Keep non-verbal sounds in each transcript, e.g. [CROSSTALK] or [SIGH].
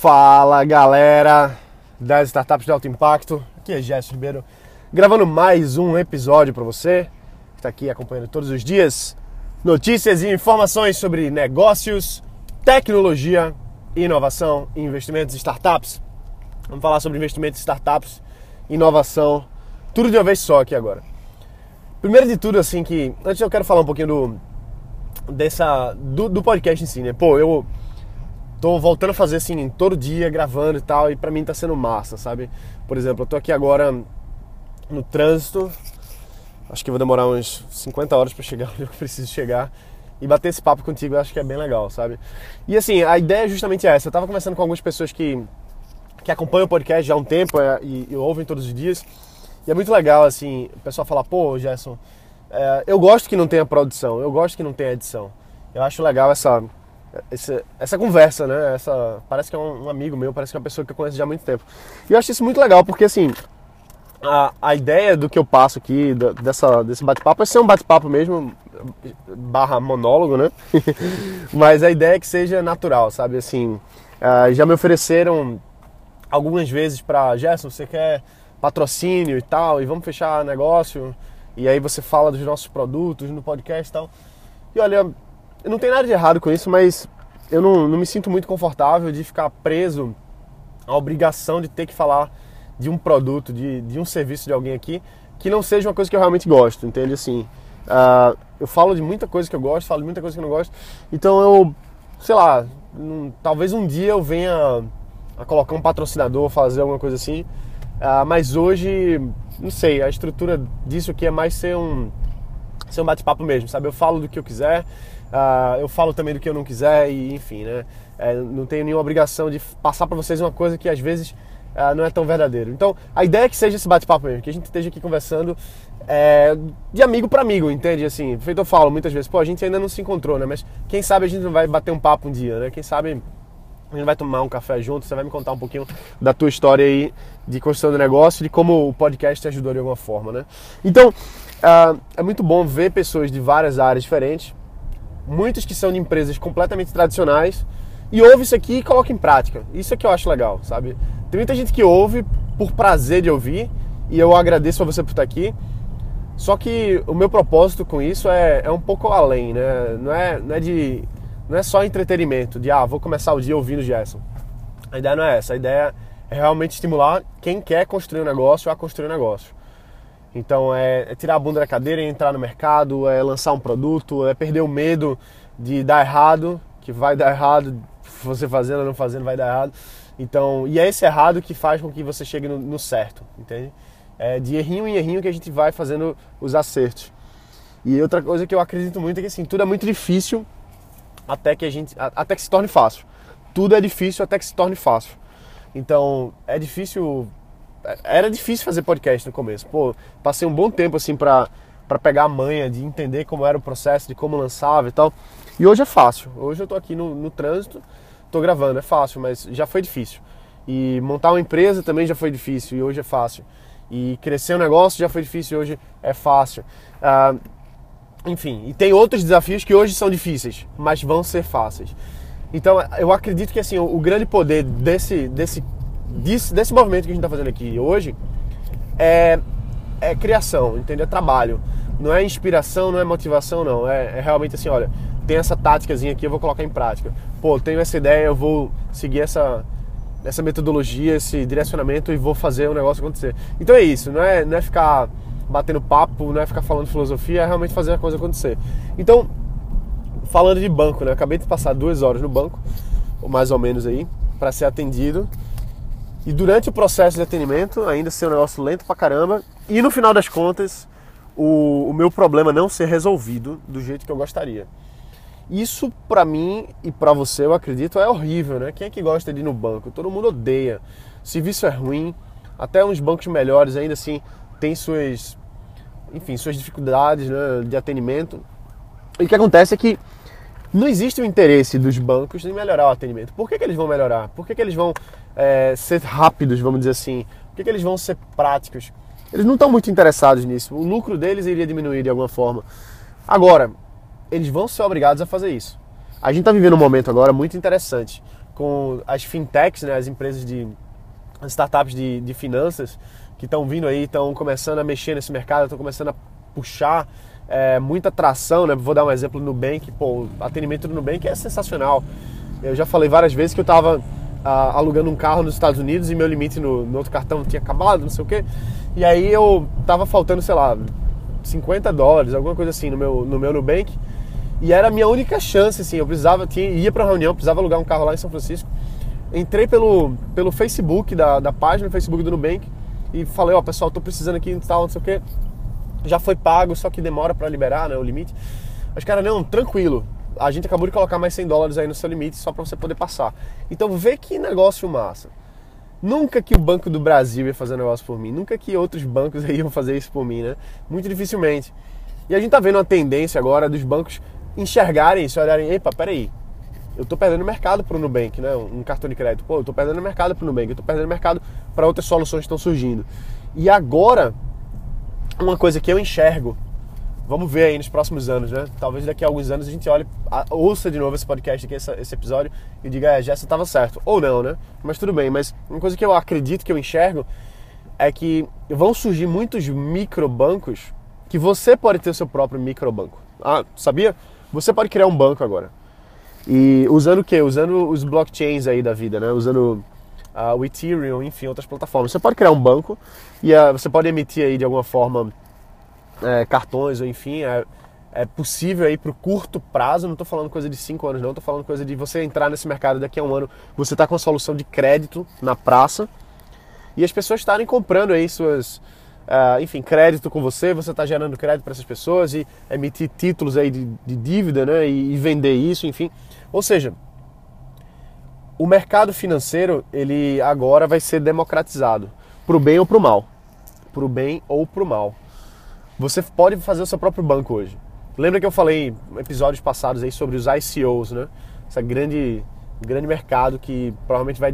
Fala galera das startups de alto impacto, aqui é Gerson Ribeiro, gravando mais um episódio para você que está aqui acompanhando todos os dias notícias e informações sobre negócios, tecnologia, inovação investimentos startups. Vamos falar sobre investimentos startups, inovação, tudo de uma vez só aqui agora. Primeiro de tudo, assim, que antes eu quero falar um pouquinho do, dessa, do, do podcast em si, né? Pô, eu tô voltando a fazer assim todo dia, gravando e tal, e pra mim tá sendo massa, sabe? Por exemplo, eu tô aqui agora no trânsito, acho que vou demorar uns 50 horas para chegar [LAUGHS] onde eu preciso chegar. E bater esse papo contigo eu acho que é bem legal, sabe? E assim, a ideia é justamente essa. Eu tava conversando com algumas pessoas que, que acompanham o podcast já há um tempo é, e, e ouvem todos os dias. E é muito legal, assim, o pessoal fala, pô, Gerson, é, eu gosto que não tenha produção, eu gosto que não tenha edição. Eu acho legal essa, essa, essa conversa, né? Essa, parece que é um, um, amigo meu, parece que é uma pessoa que eu conheço já há muito tempo. E eu acho isso muito legal, porque assim, a, a ideia do que eu passo aqui, da, dessa, desse bate-papo, é ser um bate-papo mesmo, barra monólogo, né? [LAUGHS] Mas a ideia é que seja natural, sabe? Assim, uh, já me ofereceram algumas vezes para Gerson, você quer patrocínio e tal, e vamos fechar negócio, e aí você fala dos nossos produtos no podcast e tal. E olha, não tem nada de errado com isso, mas eu não, não me sinto muito confortável de ficar preso à obrigação de ter que falar de um produto, de, de um serviço de alguém aqui, que não seja uma coisa que eu realmente gosto, entende? Assim, uh, eu falo de muita coisa que eu gosto, falo de muita coisa que eu não gosto, então eu, sei lá, talvez um dia eu venha a colocar um patrocinador, fazer alguma coisa assim, uh, mas hoje, não sei, a estrutura disso aqui é mais ser um, ser um bate-papo mesmo, sabe? Eu falo do que eu quiser, Uh, eu falo também do que eu não quiser e enfim, né? É, não tenho nenhuma obrigação de passar para vocês uma coisa que às vezes uh, não é tão verdadeiro. Então, a ideia é que seja esse bate-papo mesmo, que a gente esteja aqui conversando é, de amigo para amigo, entende? Assim, feito eu falo muitas vezes, pô, a gente ainda não se encontrou, né? Mas quem sabe a gente não vai bater um papo um dia, né? Quem sabe a gente vai tomar um café junto, você vai me contar um pouquinho da tua história aí de construção do negócio, de como o podcast te ajudou de alguma forma, né? Então, uh, é muito bom ver pessoas de várias áreas diferentes muitos que são de empresas completamente tradicionais, e ouve isso aqui e coloca em prática. Isso é que eu acho legal, sabe? Tem muita gente que ouve por prazer de ouvir, e eu agradeço a você por estar aqui. Só que o meu propósito com isso é, é um pouco além, né? Não é, não é de. Não é só entretenimento, de ah, vou começar o dia ouvindo Gerson. A ideia não é essa, a ideia é realmente estimular quem quer construir um negócio a construir um negócio. Então é, é, tirar a bunda da cadeira e entrar no mercado, é lançar um produto, é perder o medo de dar errado, que vai dar errado, você fazendo ou não fazendo vai dar errado. Então, e é esse errado que faz com que você chegue no, no certo, entende? É de errinho em errinho que a gente vai fazendo os acertos. E outra coisa que eu acredito muito é que assim, tudo é muito difícil até que a gente até que se torne fácil. Tudo é difícil até que se torne fácil. Então, é difícil era difícil fazer podcast no começo. Pô, passei um bom tempo assim pra, pra pegar a manha de entender como era o processo, de como lançava e tal. E hoje é fácil. Hoje eu tô aqui no, no trânsito, tô gravando, é fácil, mas já foi difícil. E montar uma empresa também já foi difícil e hoje é fácil. E crescer um negócio já foi difícil e hoje é fácil. Ah, enfim, e tem outros desafios que hoje são difíceis, mas vão ser fáceis. Então eu acredito que assim o, o grande poder desse, desse desse, movimento que a gente está fazendo aqui hoje é, é criação, entendeu? É trabalho. Não é inspiração, não é motivação, não. É, é realmente assim, olha, tem essa táticazinha aqui, eu vou colocar em prática. Pô, tenho essa ideia, eu vou seguir essa, essa metodologia, esse direcionamento e vou fazer o negócio acontecer. Então é isso, não é, não é ficar batendo papo, não é ficar falando filosofia, é realmente fazer a coisa acontecer. Então, falando de banco, né? Acabei de passar duas horas no banco, ou mais ou menos aí, para ser atendido. E durante o processo de atendimento, ainda ser um negócio lento pra caramba, e no final das contas, o, o meu problema não ser resolvido do jeito que eu gostaria. Isso para mim e para você, eu acredito, é horrível, né? Quem é que gosta de ir no banco? Todo mundo odeia. Serviço é ruim, até uns bancos melhores ainda assim tem suas, enfim, suas dificuldades né, de atendimento. E o que acontece é que não existe o interesse dos bancos em melhorar o atendimento. Por que, que eles vão melhorar? Por que, que eles vão é, ser rápidos, vamos dizer assim? Por que, que eles vão ser práticos? Eles não estão muito interessados nisso. O lucro deles iria diminuir de alguma forma. Agora, eles vão ser obrigados a fazer isso. A gente está vivendo um momento agora muito interessante, com as fintechs, né, as empresas de as startups de, de finanças que estão vindo aí, estão começando a mexer nesse mercado, estão começando a puxar é, muita atração, né? Vou dar um exemplo no Nubank, pô, o atendimento do Nubank é sensacional. Eu já falei várias vezes que eu estava ah, alugando um carro nos Estados Unidos e meu limite no, no, outro cartão tinha acabado, não sei o quê. E aí eu tava faltando, sei lá, 50 dólares, alguma coisa assim no meu, no meu Nubank. E era a minha única chance, assim, eu precisava, tinha, ia para reunião, precisava alugar um carro lá em São Francisco. Entrei pelo, pelo Facebook, da, da página do Facebook do Nubank, e falei, ó, oh, pessoal, tô precisando aqui e tal, não sei o quê. Já foi pago, só que demora para liberar, né, o limite. Mas, cara, não, tranquilo. A gente acabou de colocar mais 100 dólares aí no seu limite só para você poder passar. Então, vê que negócio massa. Nunca que o Banco do Brasil ia fazer um negócio por mim, nunca que outros bancos [LAUGHS] iam fazer isso por mim, né? Muito dificilmente. E a gente tá vendo uma tendência agora dos bancos enxergarem isso, olharem, epa, peraí, eu tô perdendo mercado pro Nubank, né? Um cartão de crédito. Pô, eu tô perdendo mercado pro Nubank, eu tô perdendo mercado para outras soluções que estão surgindo. E agora, uma coisa que eu enxergo, vamos ver aí nos próximos anos, né? Talvez daqui a alguns anos a gente olhe, ouça de novo esse podcast aqui, esse, episódio, e diga, é, Jéssica estava certo. Ou não, né? Mas tudo bem. Mas uma coisa que eu acredito, que eu enxergo, é que vão surgir muitos microbancos que você pode ter o seu próprio microbanco. Ah, sabia? Você pode criar um banco agora. E usando o quê? Usando os blockchains aí da vida, né? Usando uh, o Ethereum, enfim, outras plataformas. Você pode criar um banco e uh, você pode emitir aí de alguma forma é, cartões ou enfim, é, é possível aí para o curto prazo, não estou falando coisa de 5 anos não, estou falando coisa de você entrar nesse mercado daqui a um ano, você está com a solução de crédito na praça e as pessoas estarem comprando aí suas, uh, enfim, crédito com você, você está gerando crédito para essas pessoas e emitir títulos aí de, de dívida, né, e, e, vender isso, enfim. Ou seja, o mercado financeiro ele agora vai ser democratizado, para o bem ou para o mal, para o bem ou para o mal. Você pode fazer o seu próprio banco hoje. Lembra que eu falei em episódios passados aí sobre os ICOs, né? Essa grande, grande mercado que provavelmente vai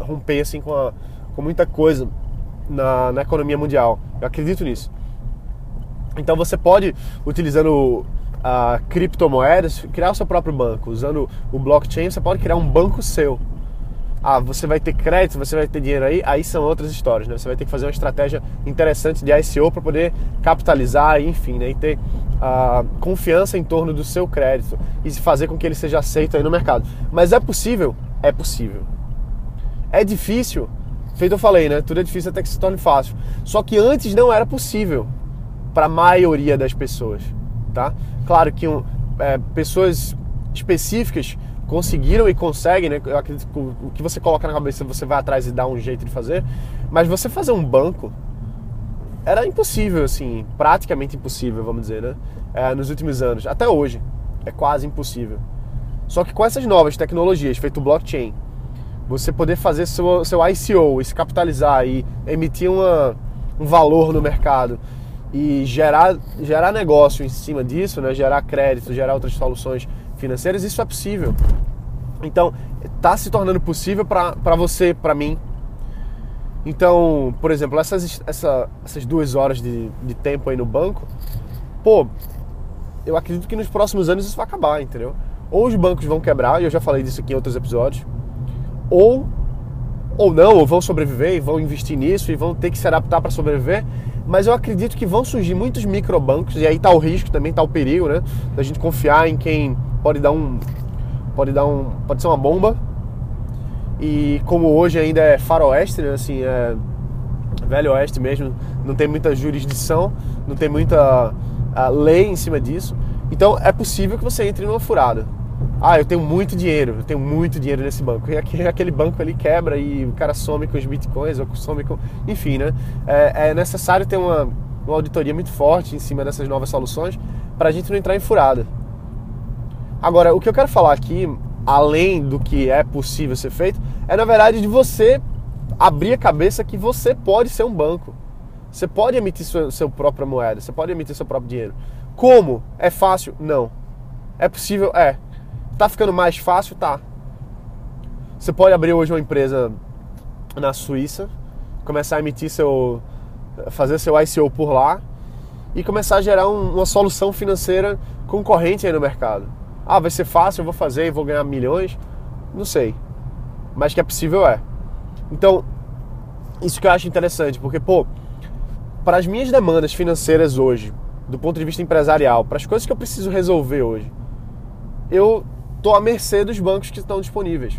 romper assim com, a, com muita coisa na, na economia mundial. Eu acredito nisso. Então você pode, utilizando criptomoedas, criar o seu próprio banco. Usando o blockchain, você pode criar um banco seu. Ah, você vai ter crédito, você vai ter dinheiro aí, aí são outras histórias, né? Você vai ter que fazer uma estratégia interessante de ICO para poder capitalizar, enfim, né? E ter uh, confiança em torno do seu crédito e fazer com que ele seja aceito aí no mercado. Mas é possível? É possível. É difícil? Feito eu falei, né? Tudo é difícil até que se torne fácil. Só que antes não era possível para a maioria das pessoas, tá? Claro que um, é, pessoas específicas conseguiram e conseguem, né? Eu acredito que o que você coloca na cabeça você vai atrás e dá um jeito de fazer. Mas você fazer um banco era impossível, assim, praticamente impossível, vamos dizer, né? É, nos últimos anos, até hoje, é quase impossível. Só que com essas novas tecnologias, feito blockchain, você poder fazer seu, seu ICO e se capitalizar e emitir uma, um valor no mercado e gerar, gerar negócio em cima disso, né? gerar crédito, gerar outras soluções financeiras, isso é possível. Então, está se tornando possível para você, para mim. Então, por exemplo, essas, essa, essas duas horas de, de tempo aí no banco, pô, eu acredito que nos próximos anos isso vai acabar, entendeu? Ou os bancos vão quebrar, e eu já falei disso aqui em outros episódios, ou ou não, ou vão sobreviver e vão investir nisso e vão ter que se adaptar para sobreviver. Mas eu acredito que vão surgir muitos microbancos e aí tá o risco também, tá o perigo, né? Da gente confiar em quem pode dar um pode dar um pode ser uma bomba. E como hoje ainda é faroeste, né? Assim, é velho oeste mesmo, não tem muita jurisdição, não tem muita lei em cima disso. Então é possível que você entre numa furada ah, eu tenho muito dinheiro, eu tenho muito dinheiro nesse banco. E aquele banco ali quebra e o cara some com os bitcoins ou some com. Enfim, né? É, é necessário ter uma, uma auditoria muito forte em cima dessas novas soluções para a gente não entrar em furada. Agora, o que eu quero falar aqui, além do que é possível ser feito, é na verdade de você abrir a cabeça que você pode ser um banco. Você pode emitir sua, sua própria moeda, você pode emitir seu próprio dinheiro. Como? É fácil? Não. É possível? É. Tá ficando mais fácil? Tá. Você pode abrir hoje uma empresa na Suíça, começar a emitir seu. fazer seu ICO por lá e começar a gerar um, uma solução financeira concorrente aí no mercado. Ah, vai ser fácil, eu vou fazer e vou ganhar milhões? Não sei. mas que é possível é. Então, isso que eu acho interessante, porque, pô, para as minhas demandas financeiras hoje, do ponto de vista empresarial, para as coisas que eu preciso resolver hoje, eu tô à mercê dos bancos que estão disponíveis.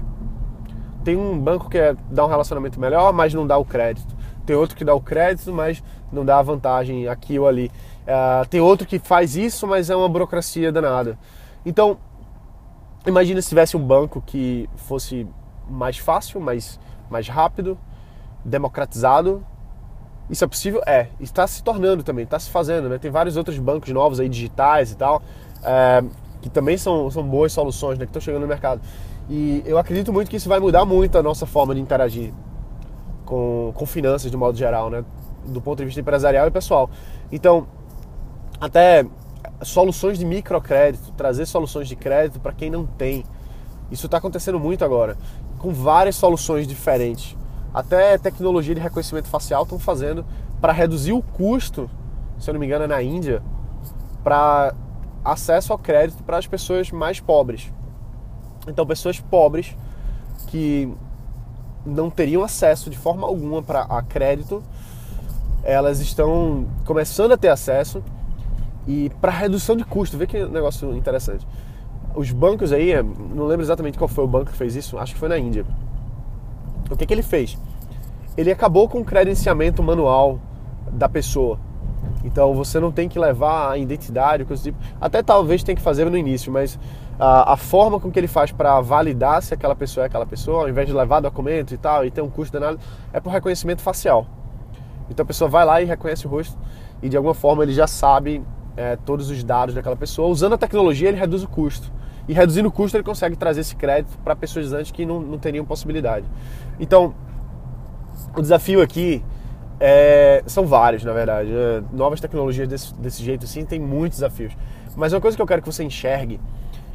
Tem um banco que é, dá um relacionamento melhor, mas não dá o crédito. Tem outro que dá o crédito, mas não dá a vantagem aqui ou ali. Uh, tem outro que faz isso, mas é uma burocracia danada. Então, imagina se tivesse um banco que fosse mais fácil, mais, mais rápido, democratizado. Isso é possível? É. Está se tornando também, está se fazendo. Né? Tem vários outros bancos novos aí, digitais e tal, é, que também são, são boas soluções né, que estão chegando no mercado. E eu acredito muito que isso vai mudar muito a nossa forma de interagir com, com finanças de modo geral, né? do ponto de vista empresarial e pessoal. Então, até soluções de microcrédito, trazer soluções de crédito para quem não tem. Isso está acontecendo muito agora, com várias soluções diferentes. Até tecnologia de reconhecimento facial estão fazendo para reduzir o custo, se eu não me engano, é na Índia, para acesso ao crédito para as pessoas mais pobres. Então, pessoas pobres que não teriam acesso de forma alguma para a crédito, elas estão começando a ter acesso e para redução de custo, vê que negócio interessante. Os bancos aí, não lembro exatamente qual foi o banco que fez isso, acho que foi na Índia. O que, que ele fez? Ele acabou com o credenciamento manual da pessoa. Então você não tem que levar a identidade, coisa tipo. Até talvez tem que fazer no início, mas a, a forma com que ele faz para validar se aquela pessoa é aquela pessoa, ao invés de levar documento e tal, e ter um custo danado, é por reconhecimento facial. Então a pessoa vai lá e reconhece o rosto e de alguma forma ele já sabe é, todos os dados daquela pessoa. Usando a tecnologia, ele reduz o custo. E reduzindo o custo, ele consegue trazer esse crédito para pessoas antes que não, não teriam possibilidade. Então, o desafio aqui é, são vários, na verdade. É, novas tecnologias desse, desse jeito assim tem muitos desafios. Mas uma coisa que eu quero que você enxergue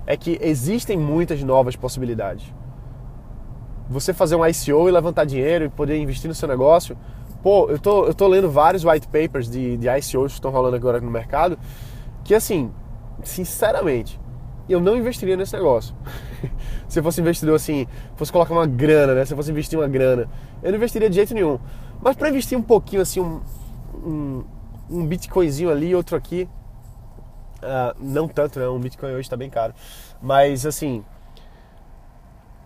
é que existem muitas novas possibilidades. Você fazer um ICO e levantar dinheiro e poder investir no seu negócio Pô, eu tô, eu tô lendo vários white papers de, de ICOs que estão rolando agora no mercado, que assim, sinceramente, eu não investiria nesse negócio. [LAUGHS] se eu fosse investidor assim, fosse colocar uma grana, né? Se eu fosse investir uma grana, eu não investiria de jeito nenhum. Mas para investir um pouquinho assim, um, um, um bitcoinzinho ali, outro aqui, uh, não tanto, né? Um bitcoin hoje está bem caro. Mas assim,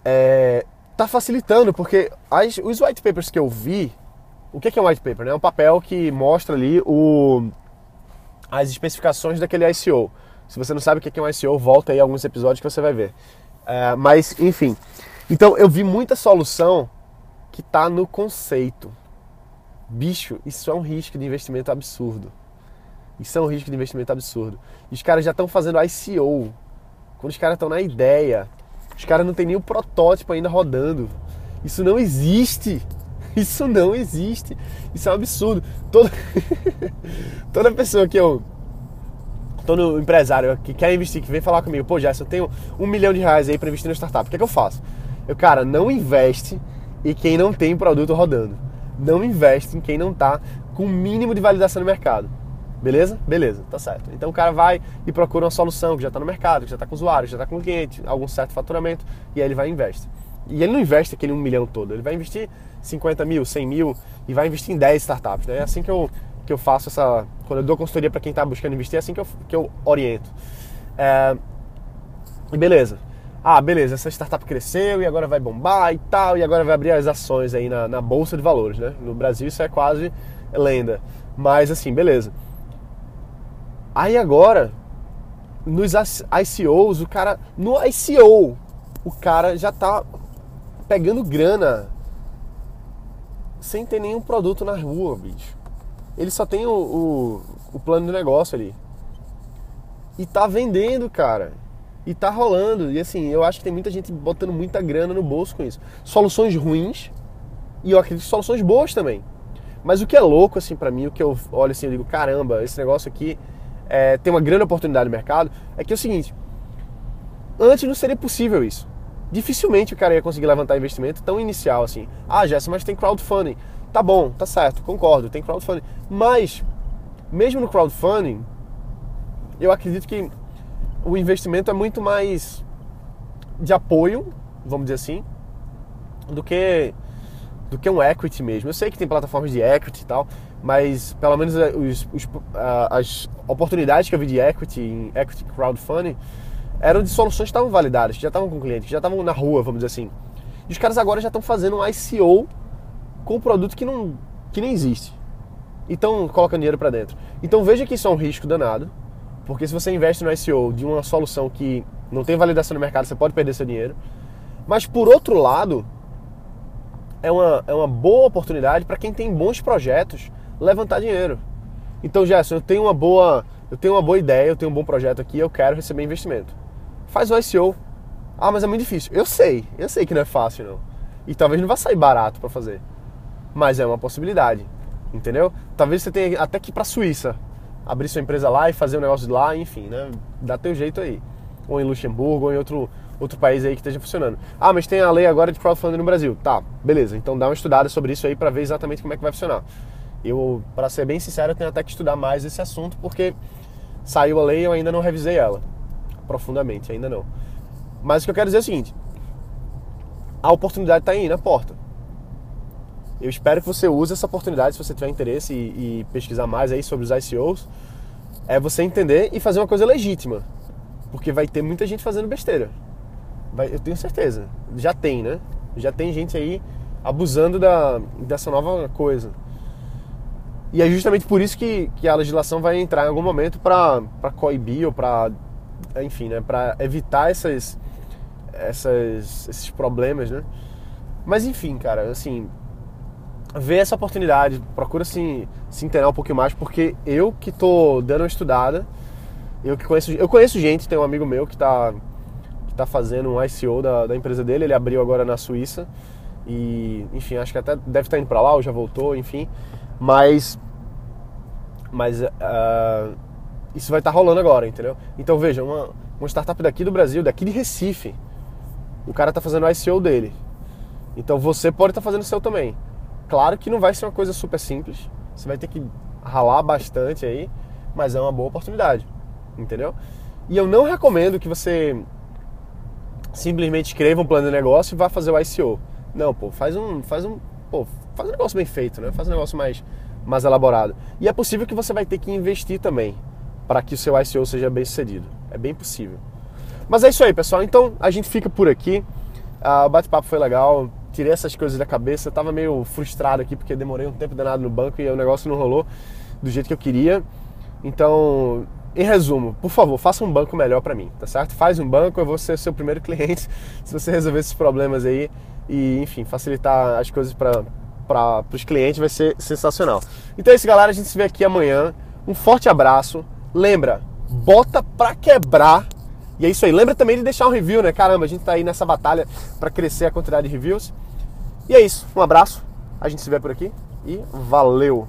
é, tá facilitando, porque as, os white papers que eu vi, o que é um white paper? É um papel que mostra ali o, as especificações daquele ICO. Se você não sabe o que é um ICO, volta aí alguns episódios que você vai ver. É, mas, enfim. Então, eu vi muita solução que está no conceito. Bicho, isso é um risco de investimento absurdo. Isso é um risco de investimento absurdo. E os caras já estão fazendo ICO. Quando os caras estão na ideia, os caras não tem o protótipo ainda rodando. Isso não existe. [LAUGHS] Isso não existe. Isso é um absurdo. Toda, [LAUGHS] Toda pessoa que eu. Todo empresário que quer investir, que vem falar comigo, pô, Jess, eu tenho um milhão de reais aí para investir na startup. O que é que eu faço? Eu, cara, não investe em quem não tem produto rodando. Não investe em quem não tá com o mínimo de validação no mercado. Beleza? Beleza, tá certo. Então o cara vai e procura uma solução que já está no mercado, que já está com usuário, que já está com cliente, algum certo faturamento, e aí ele vai e investe. E ele não investe aquele um milhão todo, ele vai investir 50 mil, 100 mil e vai investir em 10 startups. Né? É assim que eu, que eu faço essa. Quando eu dou consultoria para quem está buscando investir, é assim que eu, que eu oriento. É, beleza. Ah, beleza, essa startup cresceu e agora vai bombar e tal, e agora vai abrir as ações aí na, na Bolsa de Valores, né? No Brasil isso é quase lenda. Mas assim, beleza. Aí agora, nos ICOs, o cara. No ICO, o cara já tá pegando grana sem ter nenhum produto na rua, bicho. Ele só tem o, o, o plano de negócio ali. E tá vendendo, cara. E tá rolando. E assim, eu acho que tem muita gente botando muita grana no bolso com isso. Soluções ruins e eu acredito que soluções boas também. Mas o que é louco, assim, para mim, o que eu olho assim, eu digo, caramba, esse negócio aqui é, tem uma grande oportunidade no mercado, é que é o seguinte, antes não seria possível isso dificilmente o cara ia conseguir levantar investimento tão inicial assim. Ah, Jéssica, mas tem crowdfunding. Tá bom, tá certo, concordo, tem crowdfunding. Mas, mesmo no crowdfunding, eu acredito que o investimento é muito mais de apoio, vamos dizer assim, do que do que um equity mesmo. Eu sei que tem plataformas de equity e tal, mas pelo menos eh, os, os, as oportunidades que eu vi de equity em equity crowdfunding eram de soluções que estavam validadas, que já estavam com clientes, que já estavam na rua, vamos dizer assim. E os caras agora já estão fazendo um ICO com um produto que, não, que nem existe. Então, colocando dinheiro para dentro. Então, veja que isso é um risco danado, porque se você investe no ICO de uma solução que não tem validação no mercado, você pode perder seu dinheiro. Mas, por outro lado, é uma, é uma boa oportunidade para quem tem bons projetos levantar dinheiro. Então, Gerson, eu tenho uma boa, eu tenho uma boa ideia, eu tenho um bom projeto aqui, eu quero receber investimento. Faz o ICO. Ah, mas é muito difícil. Eu sei, eu sei que não é fácil não. E talvez não vá sair barato para fazer. Mas é uma possibilidade, entendeu? Talvez você tenha até que ir para a Suíça, abrir sua empresa lá e fazer um negócio de lá, enfim, né? Dá teu jeito aí. Ou em Luxemburgo, ou em outro, outro país aí que esteja funcionando. Ah, mas tem a lei agora de crowdfunding no Brasil. Tá, beleza. Então dá uma estudada sobre isso aí para ver exatamente como é que vai funcionar. Eu, para ser bem sincero, tenho até que estudar mais esse assunto porque saiu a lei e eu ainda não revisei ela profundamente, ainda não. Mas o que eu quero dizer é o seguinte: a oportunidade está aí na porta. Eu espero que você use essa oportunidade, se você tiver interesse e, e, pesquisar mais aí sobre os ICOs, é você entender e fazer uma coisa legítima. Porque vai ter muita gente fazendo besteira. Vai, eu tenho certeza. Já tem, né? Já tem gente aí abusando da, dessa nova coisa. E é justamente por isso que, que a legislação vai entrar em algum momento para coibir ou para, enfim, né, para evitar essas, essas, esses problemas, né? Mas enfim, cara, assim, vê essa oportunidade, procura se, se inteirar um pouquinho mais, porque eu que tô dando uma estudada, eu que conheço, eu conheço gente, tem um amigo meu que tá, que tá fazendo um ICO da, da empresa dele, ele abriu agora na Suíça, e enfim, acho que até deve estar indo para lá ou já voltou, enfim, mas mas uh, isso vai estar tá rolando agora, entendeu? Então veja, uma, uma startup daqui do Brasil, daqui de Recife, o cara tá fazendo o ICO dele. Então você pode estar tá fazendo o seu também. Claro que não vai ser uma coisa super simples, você vai ter que ralar bastante aí, mas é uma boa oportunidade, entendeu? E eu não recomendo que você simplesmente escreva um plano de negócio e vá fazer o ICO. Não, pô, faz um, faz um, pô, faz um negócio bem feito, né? Faz um negócio mais, mais elaborado. E é possível que você vai ter que investir também para que o seu ICO seja bem sucedido. É bem possível. Mas é isso aí, pessoal. Então a gente fica por aqui. Ah, o bate-papo foi legal tirei essas coisas da cabeça. Tava meio frustrado aqui porque demorei um tempo danado no banco e o negócio não rolou do jeito que eu queria. Então, em resumo, por favor, faça um banco melhor para mim, tá certo? Faz um banco, eu vou ser seu primeiro [LAUGHS] cliente se você resolver esses problemas aí e, enfim, facilitar as coisas para os clientes vai ser sensacional. Então é isso, galera. A gente se vê aqui amanhã. Um forte abraço. Lembra, bota pra quebrar. E é isso aí. Lembra também de deixar um review, né? Caramba, a gente tá aí nessa batalha para crescer a quantidade de reviews. E é isso. Um abraço. A gente se vê por aqui e valeu!